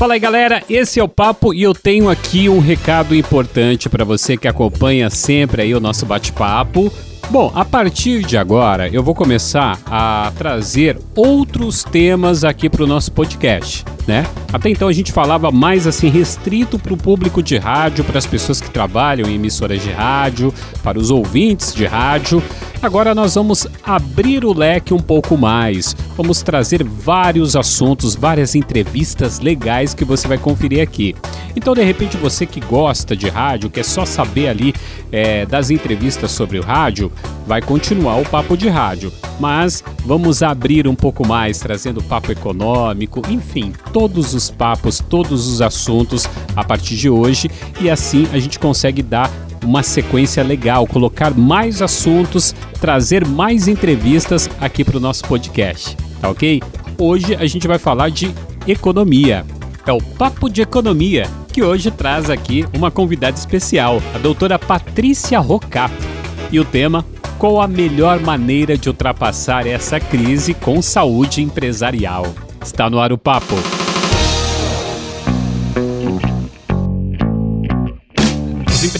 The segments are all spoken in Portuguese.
Fala aí, galera. Esse é o papo e eu tenho aqui um recado importante para você que acompanha sempre aí o nosso bate-papo. Bom, a partir de agora eu vou começar a trazer outros temas aqui para o nosso podcast, né? Até então a gente falava mais assim restrito para o público de rádio, para as pessoas que trabalham em emissoras de rádio, para os ouvintes de rádio. Agora nós vamos abrir o leque um pouco mais. Vamos trazer vários assuntos, várias entrevistas legais que você vai conferir aqui. Então, de repente, você que gosta de rádio, quer só saber ali é, das entrevistas sobre o rádio, vai continuar o papo de rádio. Mas vamos abrir um pouco mais, trazendo papo econômico, enfim, todos os papos, todos os assuntos a partir de hoje. E assim a gente consegue dar uma sequência legal, colocar mais assuntos, trazer mais entrevistas aqui para o nosso podcast, tá ok? Hoje a gente vai falar de economia. É o Papo de Economia, que hoje traz aqui uma convidada especial, a doutora Patrícia Rocato. E o tema: qual a melhor maneira de ultrapassar essa crise com saúde empresarial? Está no ar o papo.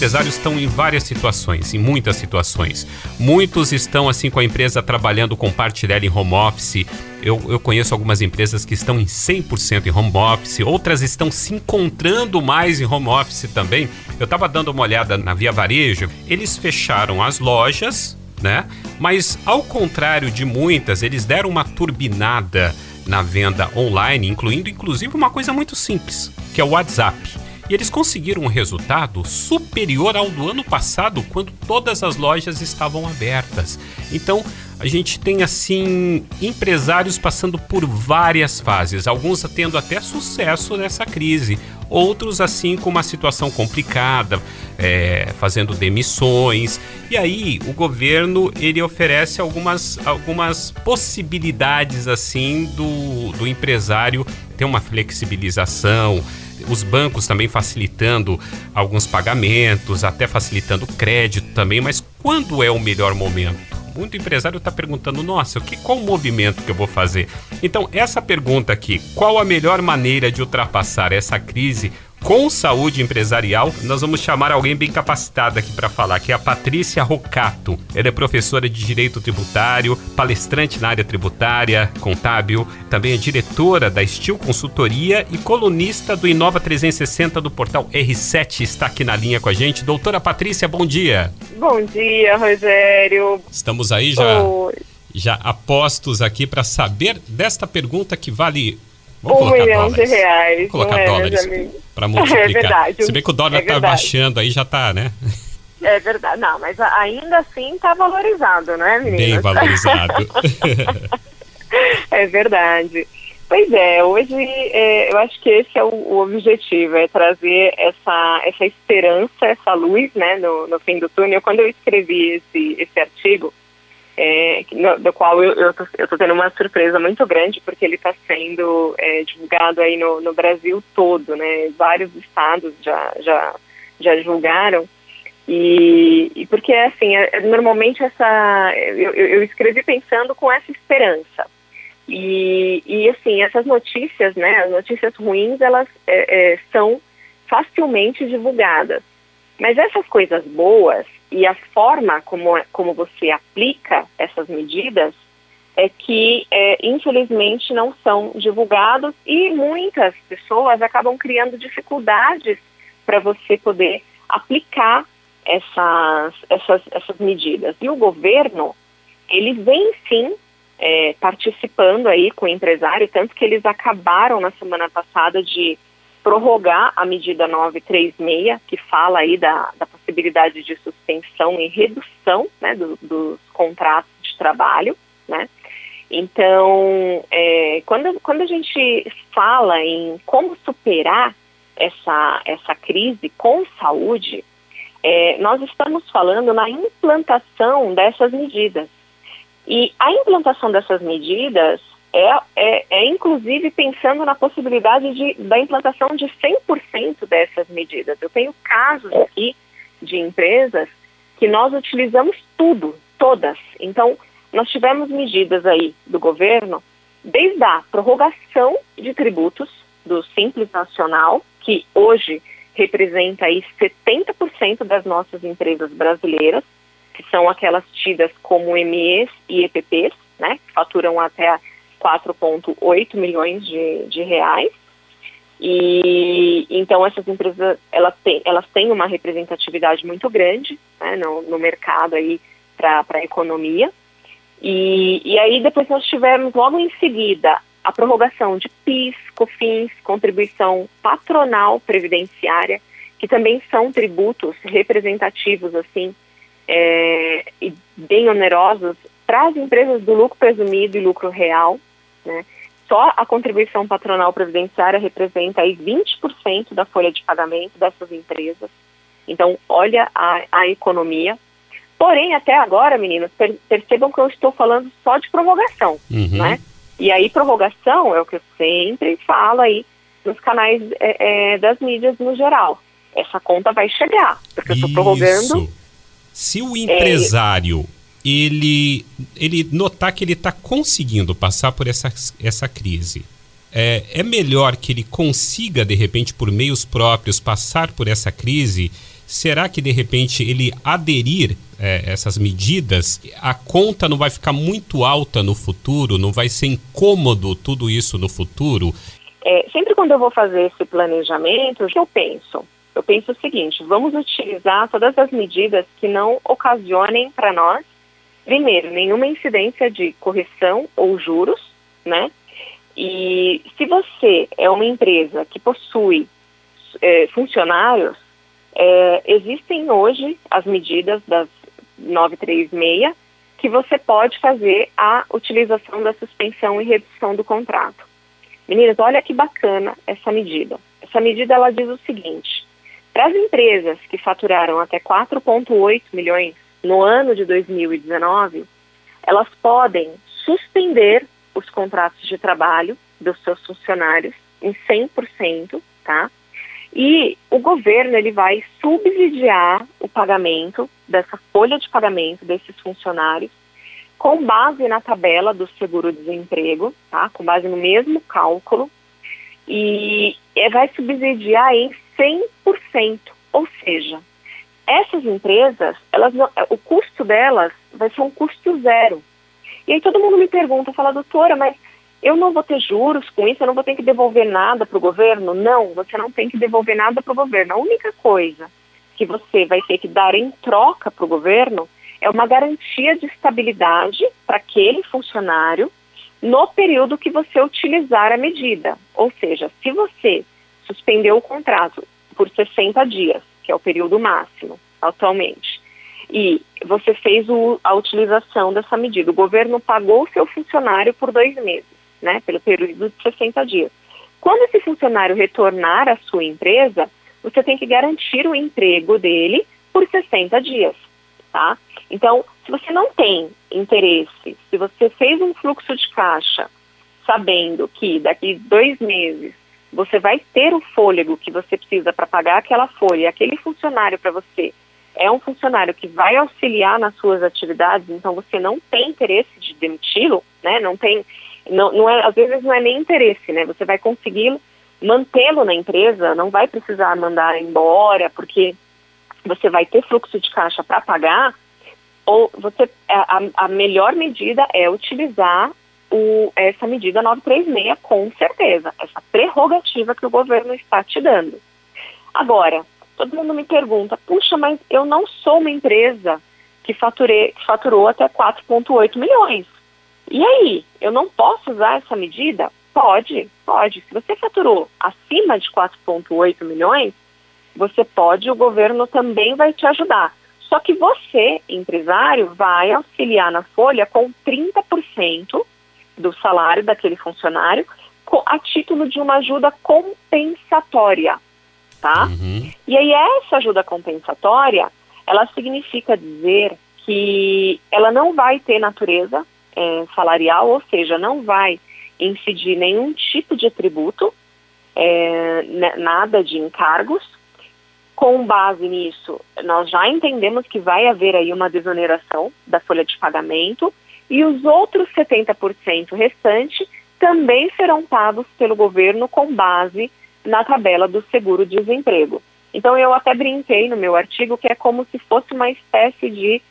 Empresários estão em várias situações, em muitas situações. Muitos estão assim com a empresa trabalhando com parte dela em home office. Eu, eu conheço algumas empresas que estão em 100% em home office, outras estão se encontrando mais em home office também. Eu estava dando uma olhada na Via Varejo, eles fecharam as lojas, né? Mas ao contrário de muitas, eles deram uma turbinada na venda online, incluindo inclusive uma coisa muito simples, que é o WhatsApp. E eles conseguiram um resultado superior ao do ano passado, quando todas as lojas estavam abertas. Então, a gente tem assim empresários passando por várias fases, alguns tendo até sucesso nessa crise, outros assim com uma situação complicada, é, fazendo demissões. E aí o governo ele oferece algumas, algumas possibilidades assim do, do empresário ter uma flexibilização, os bancos também facilitando alguns pagamentos, até facilitando crédito também, mas quando é o melhor momento? Muito empresário está perguntando: nossa, que, qual o movimento que eu vou fazer? Então, essa pergunta aqui, qual a melhor maneira de ultrapassar essa crise com saúde empresarial, nós vamos chamar alguém bem capacitado aqui para falar, que é a Patrícia Rocato. Ela é professora de Direito Tributário, palestrante na área tributária, contábil, também é diretora da Estil Consultoria e colunista do Inova 360 do portal R7, está aqui na linha com a gente. Doutora Patrícia, bom dia. Bom dia, Rogério. Estamos aí já, já apostos aqui para saber desta pergunta que vale Vamos um milhão dólares. de reais. Vamos colocar é, dólares para multiplicar. É verdade. Se bem que o dólar está é baixando aí, já está, né? É verdade. Não, mas ainda assim está valorizado, não é, menina? Bem valorizado. é verdade. Pois é, hoje é, eu acho que esse é o, o, objetivo, é trazer essa, essa esperança, essa luz, né, no, no fim do túnel. Quando eu escrevi esse, esse artigo, é, no, do qual eu, tô tendo uma surpresa muito grande, porque ele está sendo é, divulgado aí no, no Brasil todo, né? Vários estados já, já, já divulgaram. E, e porque, assim, é, normalmente essa... Eu, eu escrevi pensando com essa esperança. E, e, assim, essas notícias, né, as notícias ruins, elas é, é, são facilmente divulgadas. Mas essas coisas boas, e a forma como, como você aplica essas medidas é que, é, infelizmente, não são divulgados e muitas pessoas acabam criando dificuldades para você poder aplicar essas, essas, essas medidas. E o governo, ele vem sim é, participando aí com o empresário, tanto que eles acabaram na semana passada de prorrogar a medida 936, que fala aí da, da possibilidade de suspensão e redução né, do, dos contratos de trabalho, né? Então, é, quando, quando a gente fala em como superar essa, essa crise com saúde, é, nós estamos falando na implantação dessas medidas. E a implantação dessas medidas é, é, é, inclusive pensando na possibilidade de, da implantação de 100% dessas medidas. Eu tenho casos aqui de empresas que nós utilizamos tudo, todas. Então, nós tivemos medidas aí do governo, desde a prorrogação de tributos, do Simples Nacional, que hoje representa aí 70% das nossas empresas brasileiras, que são aquelas tidas como MEs e EPPs, né, que faturam até 4,8 milhões de, de reais. E então essas empresas elas têm, elas têm uma representatividade muito grande né, no, no mercado aí para a economia. E, e aí depois nós tivemos logo em seguida a prorrogação de PIS, COFINS, contribuição patronal previdenciária, que também são tributos representativos assim é, e bem onerosos para as empresas do lucro presumido e lucro real, né? Só a contribuição patronal previdenciária representa aí 20% da folha de pagamento dessas empresas. Então, olha a, a economia. Porém, até agora, meninos, per percebam que eu estou falando só de prorrogação, uhum. né? E aí, prorrogação é o que eu sempre falo aí nos canais é, é, das mídias no geral. Essa conta vai chegar, porque eu estou prorrogando. Se o empresário ele, ele notar que ele está conseguindo passar por essa, essa crise, é, é melhor que ele consiga, de repente, por meios próprios, passar por essa crise? Será que, de repente, ele aderir é, essas medidas, a conta não vai ficar muito alta no futuro? Não vai ser incômodo tudo isso no futuro? É, sempre quando eu vou fazer esse planejamento, o que eu penso? Eu penso o seguinte: vamos utilizar todas as medidas que não ocasionem para nós primeiro, nenhuma incidência de correção ou juros, né? E se você é uma empresa que possui é, funcionários, é, existem hoje as medidas das 936 que você pode fazer a utilização da suspensão e redução do contrato. Meninas, olha que bacana essa medida. Essa medida ela diz o seguinte: para as empresas que faturaram até 4,8 milhões no ano de 2019, elas podem suspender os contratos de trabalho dos seus funcionários em 100%, tá? E o governo ele vai subsidiar o pagamento dessa folha de pagamento desses funcionários com base na tabela do seguro-desemprego, tá? Com base no mesmo cálculo e vai subsidiar em 100%, ou seja, essas empresas, elas o custo delas vai ser um custo zero. E aí todo mundo me pergunta, fala, doutora, mas eu não vou ter juros com isso, eu não vou ter que devolver nada para o governo? Não, você não tem que devolver nada para o governo. A única coisa que você vai ter que dar em troca para o governo é uma garantia de estabilidade para aquele funcionário no período que você utilizar a medida. Ou seja, se você suspendeu o contrato por 60 dias que é o período máximo atualmente, e você fez o, a utilização dessa medida, o governo pagou o seu funcionário por dois meses, né, pelo período de 60 dias. Quando esse funcionário retornar à sua empresa, você tem que garantir o emprego dele por 60 dias, tá? Então, se você não tem interesse, se você fez um fluxo de caixa sabendo que daqui dois meses você vai ter o fôlego que você precisa para pagar aquela folha, aquele funcionário para você é um funcionário que vai auxiliar nas suas atividades, então você não tem interesse de demiti-lo, né? Não tem, não, não é, às vezes não é nem interesse, né? Você vai conseguir mantê-lo na empresa, não vai precisar mandar embora, porque você vai ter fluxo de caixa para pagar. Ou você, a, a melhor medida é utilizar o, essa medida 936, com certeza, essa prerrogativa que o governo está te dando. Agora, todo mundo me pergunta, puxa, mas eu não sou uma empresa que, faturei, que faturou até 4,8 milhões. E aí, eu não posso usar essa medida? Pode, pode. Se você faturou acima de 4,8 milhões, você pode, o governo também vai te ajudar. Só que você, empresário, vai auxiliar na folha com 30% do salário daquele funcionário a título de uma ajuda compensatória, tá? Uhum. E aí essa ajuda compensatória, ela significa dizer que ela não vai ter natureza é, salarial, ou seja, não vai incidir nenhum tipo de tributo, é, nada de encargos. Com base nisso, nós já entendemos que vai haver aí uma desoneração da folha de pagamento e os outros 70% restante também serão pagos pelo governo com base na tabela do seguro-desemprego. Então eu até brinquei no meu artigo que é como se fosse uma espécie de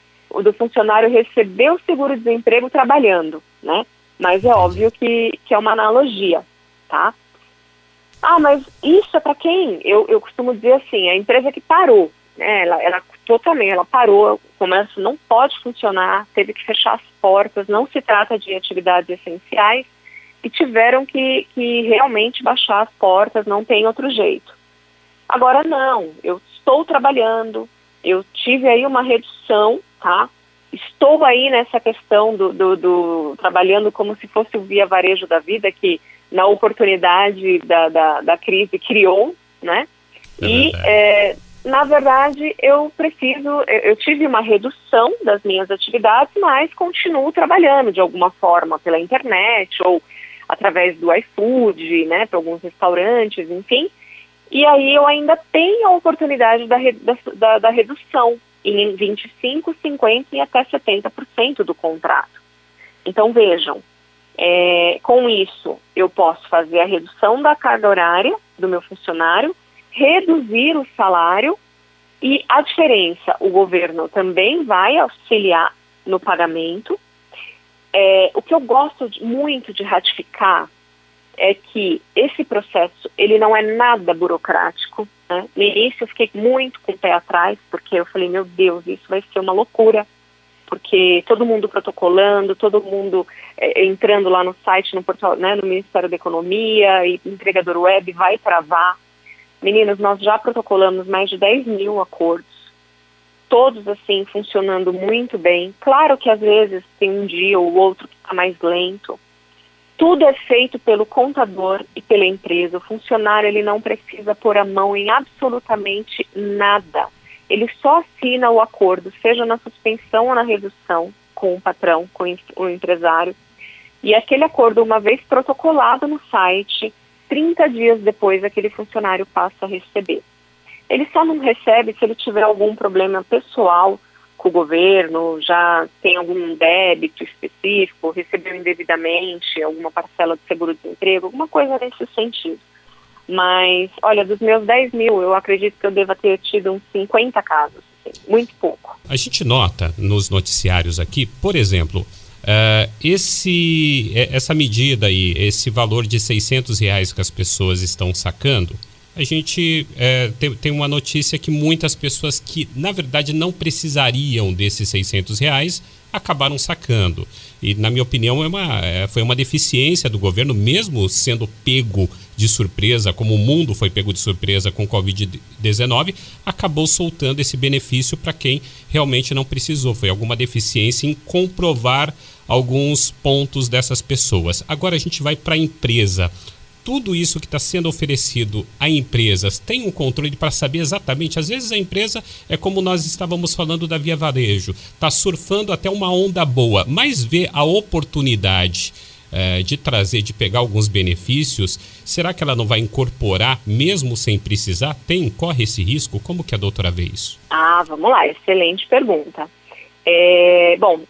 do funcionário receber o seguro-desemprego trabalhando, né? Mas é óbvio que, que é uma analogia, tá? Ah, mas isso é para quem? Eu, eu costumo dizer assim, a empresa que parou, né? Ela, ela totalmente, ela parou, o comércio não pode funcionar, teve que fechar as portas, não se trata de atividades essenciais e tiveram que, que realmente baixar as portas, não tem outro jeito. Agora não, eu estou trabalhando, eu tive aí uma redução, tá? Estou aí nessa questão do, do, do trabalhando como se fosse o via varejo da vida, que na oportunidade da, da, da crise criou, né? É e, é, na verdade, eu preciso, eu, tive uma redução das minhas atividades, mas continuo trabalhando de alguma forma pela internet ou através do iFood, né, para alguns restaurantes, enfim. E aí eu ainda tenho a oportunidade da, da, da redução em 25%, 50% e até 70% do contrato. Então vejam, é, com isso eu posso fazer a redução da carga horária do meu funcionário, reduzir o salário e a diferença, o governo também vai auxiliar no pagamento. É, o que eu gosto de, muito de ratificar é que esse processo ele não é nada burocrático. Né? No início eu fiquei muito com o pé atrás, porque eu falei, meu Deus, isso vai ser uma loucura, porque todo mundo protocolando, todo mundo é, entrando lá no site, no portal, né, no Ministério da Economia, e entregador web vai travar. Meninas, nós já protocolamos mais de 10 mil acordos, todos assim funcionando muito bem. Claro que às vezes tem um dia ou outro que está mais lento, tudo é feito pelo contador e pela empresa. O funcionário ele não precisa pôr a mão em absolutamente nada. Ele só assina o acordo, seja na suspensão ou na redução com o patrão, com o empresário. E aquele acordo, uma vez protocolado no site, 30 dias depois aquele funcionário passa a receber. Ele só não recebe se ele tiver algum problema pessoal com o governo, já tem algum débito específico, recebeu indevidamente alguma parcela de seguro-desemprego, alguma coisa nesse sentido. Mas, olha, dos meus 10 mil, eu acredito que eu deva ter tido uns 50 casos, assim, muito pouco. A gente nota nos noticiários aqui, por exemplo, uh, esse, essa medida aí, esse valor de 600 reais que as pessoas estão sacando, a gente é, tem, tem, uma notícia que muitas pessoas que, na verdade, não precisariam desses 600 reais acabaram sacando. E, na minha opinião, é uma, é, foi uma deficiência do governo, mesmo sendo pego de surpresa, como o mundo foi pego de surpresa com o Covid-19, acabou soltando esse benefício para quem realmente não precisou. Foi alguma deficiência em comprovar alguns pontos dessas pessoas. Agora a gente vai para a empresa tudo isso que está sendo oferecido a empresas tem um controle para saber exatamente. Às vezes a empresa é como nós estávamos falando da Via Varejo, está surfando até uma onda boa, mas vê a oportunidade é, de trazer, de pegar alguns benefícios, será que ela não vai incorporar mesmo sem precisar? Tem, corre esse risco? Como que a doutora vê isso? Ah, vamos lá, excelente pergunta. É, bom,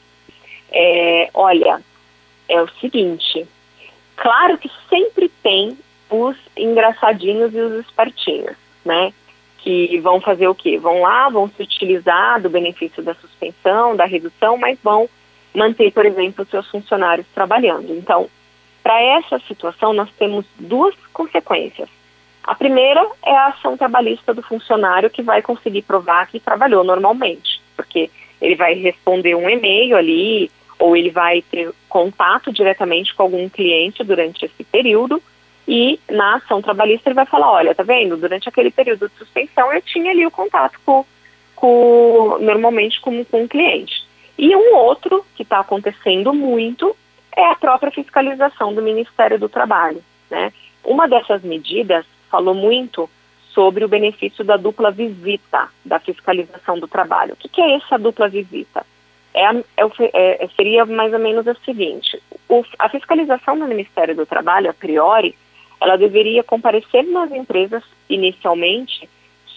é, olha, é o seguinte, Claro que sempre tem os engraçadinhos e os espertinhos, né? Que vão fazer o quê? Vão lá, vão se utilizar do benefício da suspensão, da redução, mas vão manter, por exemplo, seus funcionários trabalhando. Então, para essa situação, nós temos duas consequências. A primeira é a ação trabalhista do funcionário que vai conseguir provar que trabalhou normalmente, porque ele vai responder um e-mail ali, ou ele vai ter contato diretamente com algum cliente durante esse período e na ação trabalhista ele vai falar, olha, tá vendo, durante aquele período de suspensão eu tinha ali o contato com, com normalmente com, com o cliente. E um outro que está acontecendo muito é a própria fiscalização do Ministério do Trabalho. Né? Uma dessas medidas falou muito sobre o benefício da dupla visita da fiscalização do trabalho. O que, que é essa dupla visita? É, é, é, seria mais ou menos o seguinte: o, a fiscalização do Ministério do Trabalho, a priori, ela deveria comparecer nas empresas inicialmente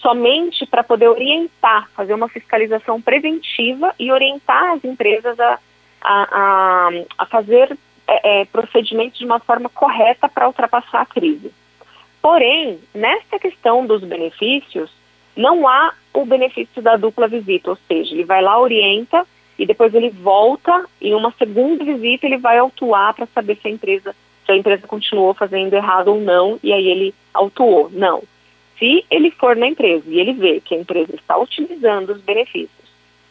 somente para poder orientar, fazer uma fiscalização preventiva e orientar as empresas a, a, a, a fazer é, é, procedimentos de uma forma correta para ultrapassar a crise. Porém, nessa questão dos benefícios, não há o benefício da dupla visita, ou seja, ele vai lá, orienta e depois ele volta e em uma segunda visita ele vai autuar para saber se a empresa se a empresa continuou fazendo errado ou não e aí ele autuou. Não. Se ele for na empresa e ele vê que a empresa está utilizando os benefícios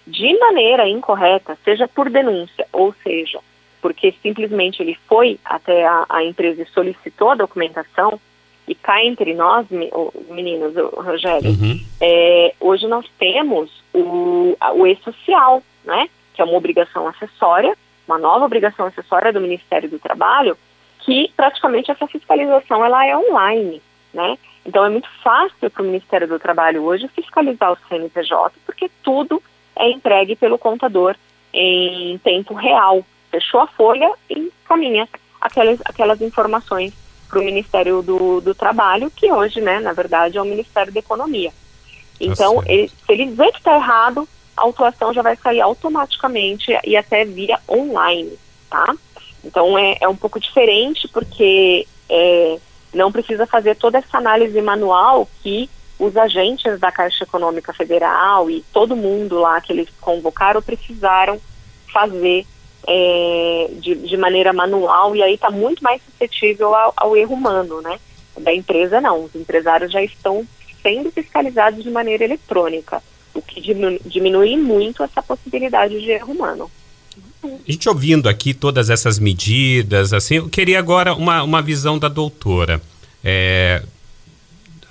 de maneira incorreta, seja por denúncia ou seja porque simplesmente ele foi até a, a empresa e solicitou a documentação, e cá entre nós, meninos, Rogério, uhum. é, hoje nós temos o, o E-Social, né, que é uma obrigação acessória, uma nova obrigação acessória do Ministério do Trabalho, que praticamente essa fiscalização ela é online, né? Então é muito fácil para o Ministério do Trabalho hoje fiscalizar o CNPJ, porque tudo é entregue pelo contador em tempo real fechou a folha e encaminha aquelas, aquelas informações para o Ministério do, do Trabalho, que hoje, né, na verdade, é o Ministério da Economia. Então, tá ele, se ele vê que está errado, a autuação já vai sair automaticamente e até via online, tá? Então, é, é um pouco diferente porque é, não precisa fazer toda essa análise manual que os agentes da Caixa Econômica Federal e todo mundo lá que eles convocaram precisaram fazer é, de, de, maneira manual e aí está muito mais suscetível ao, ao, erro humano, né? Da empresa não, os empresários já estão sendo fiscalizados de maneira eletrônica, o que diminui, muito essa possibilidade de erro humano. A gente ouvindo aqui todas essas medidas, assim, eu queria agora uma, uma visão da doutora. É,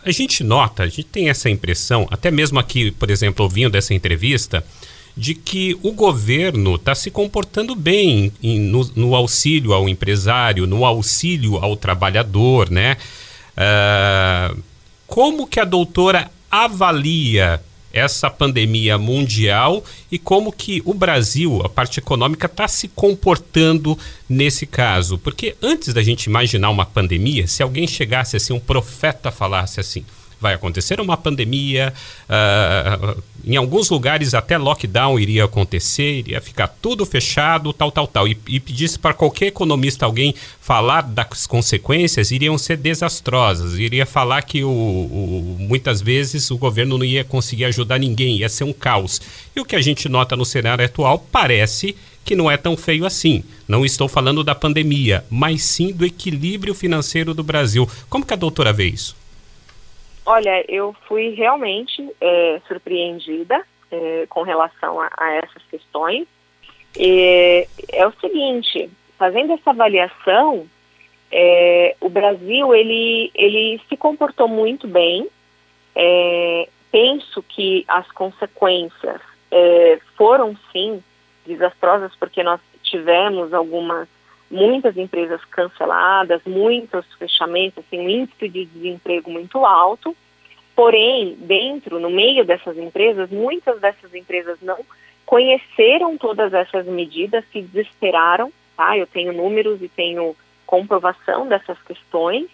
a gente nota, a gente tem essa impressão, até mesmo aqui, por exemplo, ouvindo essa entrevista, de que o governo está se comportando bem em, no, no, auxílio ao empresário, no auxílio ao trabalhador, né? Uh, como que a doutora avalia essa pandemia mundial e como que o Brasil, a parte econômica, está se comportando nesse caso? Porque antes da gente imaginar uma pandemia, se alguém chegasse assim, um profeta falasse assim, vai acontecer uma pandemia, uh, em alguns lugares até lockdown iria acontecer, iria ficar tudo fechado, tal, tal, tal. E, e pedisse para qualquer economista alguém falar das consequências, iriam ser desastrosas. Iria falar que o, o, muitas vezes o governo não ia conseguir ajudar ninguém, ia ser um caos. E o que a gente nota no cenário atual parece que não é tão feio assim. Não estou falando da pandemia, mas sim do equilíbrio financeiro do Brasil. Como que a doutora vê isso? Olha, eu fui realmente é, surpreendida é, com relação a, a, essas questões. E, é o seguinte, fazendo essa avaliação, é, o Brasil ele, ele se comportou muito bem. É, penso que as consequências é, foram sim desastrosas porque nós tivemos algumas muitas empresas canceladas, muitos fechamentos, assim, um índice de desemprego muito alto. Porém, dentro, no meio dessas empresas, muitas dessas empresas não conheceram todas essas medidas, se desesperaram, tá? Eu tenho números e tenho comprovação dessas questões.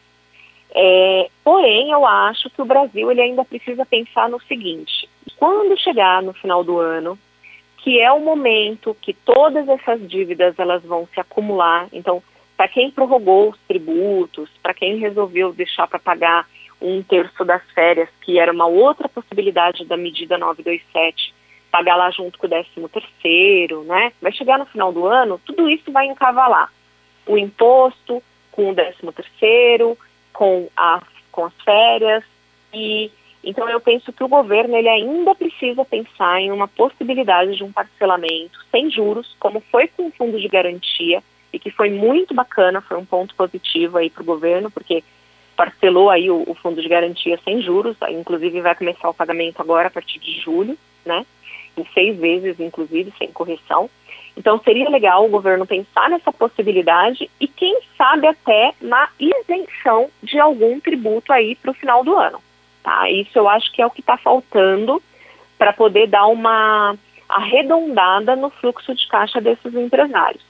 É, porém, eu acho que o Brasil ele ainda precisa pensar no seguinte: quando chegar no final do ano, que é o momento que todas essas dívidas elas vão se acumular. Então, para quem prorrogou os tributos, para quem resolveu deixar para pagar um terço das férias, que era uma outra possibilidade da medida 927, pagar lá junto com o 13 terceiro, né? Vai chegar no final do ano, tudo isso vai encavalar. O imposto com o 13 terceiro, com, a, com as férias e então eu penso que o governo ele ainda precisa pensar em uma possibilidade de um parcelamento sem juros, como foi com o fundo de garantia e que foi muito bacana, foi um ponto positivo aí para o governo, porque parcelou aí o, o, fundo de garantia sem juros, inclusive vai começar o pagamento agora a partir de julho, né? Em seis vezes, inclusive, sem correção. Então seria legal o governo pensar nessa possibilidade e quem sabe até na isenção de algum tributo aí para o final do ano. Tá? Isso eu acho que é o que está faltando para poder dar uma arredondada no fluxo de caixa desses empresários.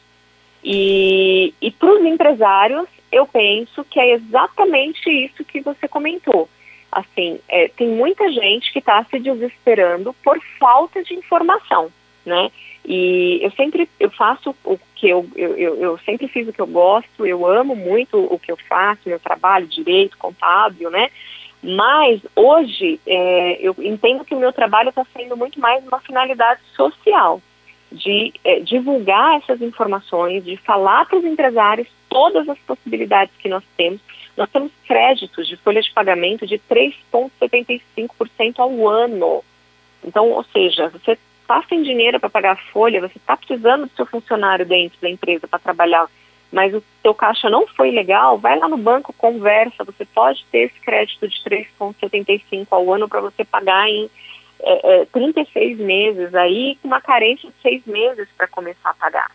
E, e para os empresários, eu penso que é exatamente isso que você comentou. Assim, é, tem muita gente que está se desesperando por falta de informação, né? E eu sempre eu faço o que eu, eu, eu, sempre fiz o que eu gosto, eu amo muito o que eu faço, meu trabalho, direito, contábil, né? Mas hoje é, eu entendo que o meu trabalho está sendo muito mais uma finalidade social, de é, divulgar essas informações, de falar para os empresários todas as possibilidades que nós temos. Nós temos créditos de folha de pagamento de 3,75% ao ano. Então, ou seja, você está sem dinheiro para pagar a folha, você está precisando do seu funcionário dentro da empresa para trabalhar, mas o seu caixa não foi legal, vai lá no banco, conversa, você pode ter esse crédito de 3,75 ao ano para você pagar em é, é, 36 meses, aí com uma carência de seis meses para começar a pagar.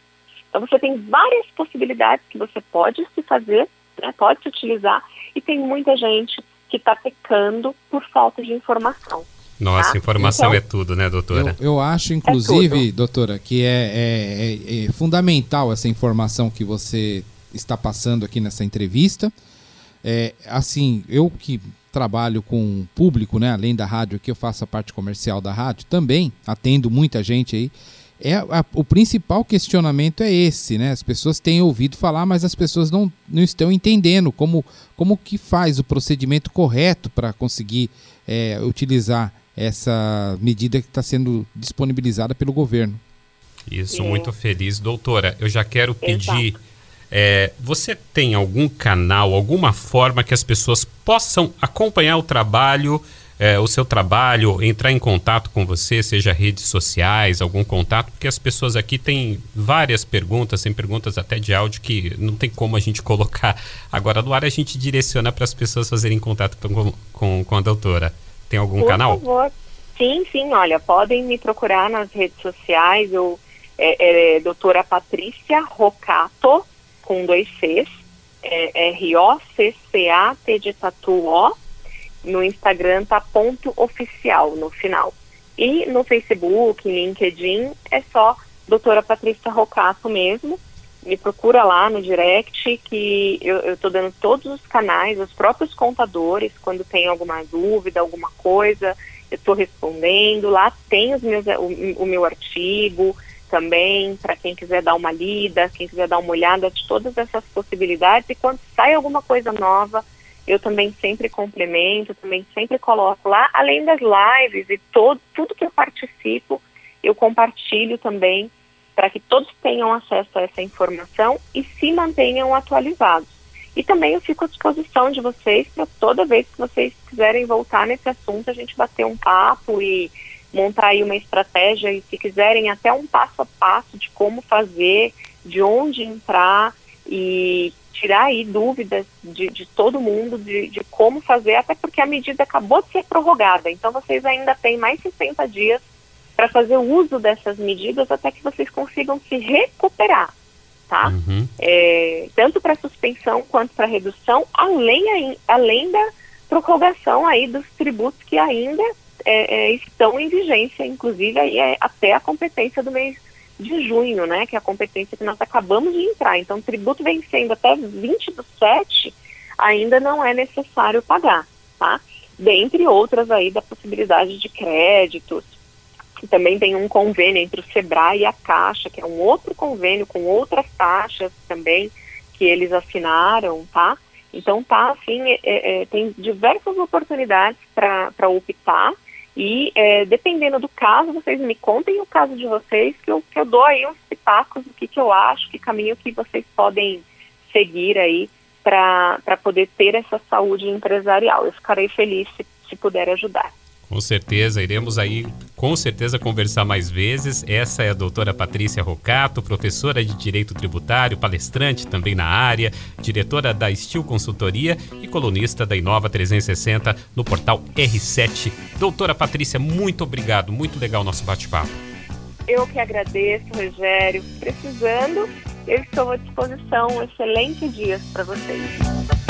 Então você tem várias possibilidades que você pode se fazer, né, pode se utilizar, e tem muita gente que está pecando por falta de informação. Nossa, tá? informação então, é tudo, né, doutora? Eu, eu acho, inclusive, é doutora, que é, é, é, é, fundamental essa informação que você está passando aqui nessa entrevista. É, assim, eu que trabalho com público, né, além da rádio, que eu faço a parte comercial da rádio, também atendo muita gente aí. É, a, o principal questionamento é esse, né? As pessoas têm ouvido falar, mas as pessoas não, não estão entendendo como, como que faz o procedimento correto para conseguir é, utilizar essa medida que está sendo disponibilizada pelo governo. Isso, é. muito feliz. Doutora, eu já quero pedir. É, você tem algum canal, alguma forma que as pessoas possam acompanhar o trabalho, é, o seu trabalho, entrar em contato com você, seja redes sociais, algum contato? Porque as pessoas aqui têm várias perguntas, tem perguntas até de áudio que não tem como a gente colocar agora no ar, a gente direciona para as pessoas fazerem contato com, com, com a doutora. Tem algum Por canal? Favor. Sim, sim, olha, podem me procurar nas redes sociais, eu é, é doutora Patrícia Rocato, com dois Cs, é, R-O-C-C-A-T de tatu O, no Instagram tá ponto oficial no final. E no Facebook, LinkedIn, é só doutora Patrícia Rocato mesmo, me procura lá no direct que eu estou dando todos os canais, os próprios contadores, quando tem alguma dúvida, alguma coisa, eu estou respondendo. Lá tem os meus, o, o meu artigo também, para quem quiser dar uma lida, quem quiser dar uma olhada de todas essas possibilidades. E quando sai alguma coisa nova, eu também sempre complemento, também sempre coloco lá, além das lives e todo, tudo que eu participo, eu compartilho também para que todos tenham acesso a essa informação e se mantenham atualizados. E também eu fico à disposição de vocês para toda vez que vocês quiserem voltar nesse assunto, a gente bater um papo e montar aí uma estratégia e se quiserem até um passo a passo de como fazer, de onde entrar e tirar aí dúvidas de, de todo mundo de, de como fazer, até porque a medida acabou de ser prorrogada, então vocês ainda têm mais 60 dias para fazer uso dessas medidas até que vocês consigam se recuperar, tá? Uhum. É, tanto para suspensão quanto para redução, além, além da prorrogação aí dos tributos que ainda é, é, estão em vigência, inclusive aí é até a competência do mês de junho, né? Que é a competência que nós acabamos de entrar. Então, tributo vencendo até 20 do 7, ainda não é necessário pagar, tá? Dentre outras aí da possibilidade de créditos, também tem um convênio entre o SEBRAE e a Caixa, que é um outro convênio com outras taxas também que eles assinaram, tá? Então tá assim, é, é, tem diversas oportunidades para optar e é, dependendo do caso, vocês me contem o caso de vocês, que eu, que eu dou aí uns pitacos do que, que eu acho, que caminho que vocês podem seguir aí para poder ter essa saúde empresarial. Eu ficarei feliz se, se puder ajudar. Com certeza, iremos aí com certeza conversar mais vezes. Essa é a doutora Patrícia Rocato, professora de Direito Tributário, palestrante também na área, diretora da Estil Consultoria e colunista da Inova 360 no portal R7. Doutora Patrícia, muito obrigado, muito legal o nosso bate-papo. Eu que agradeço, Rogério. Precisando, eu estou à disposição. Um excelente dia para vocês.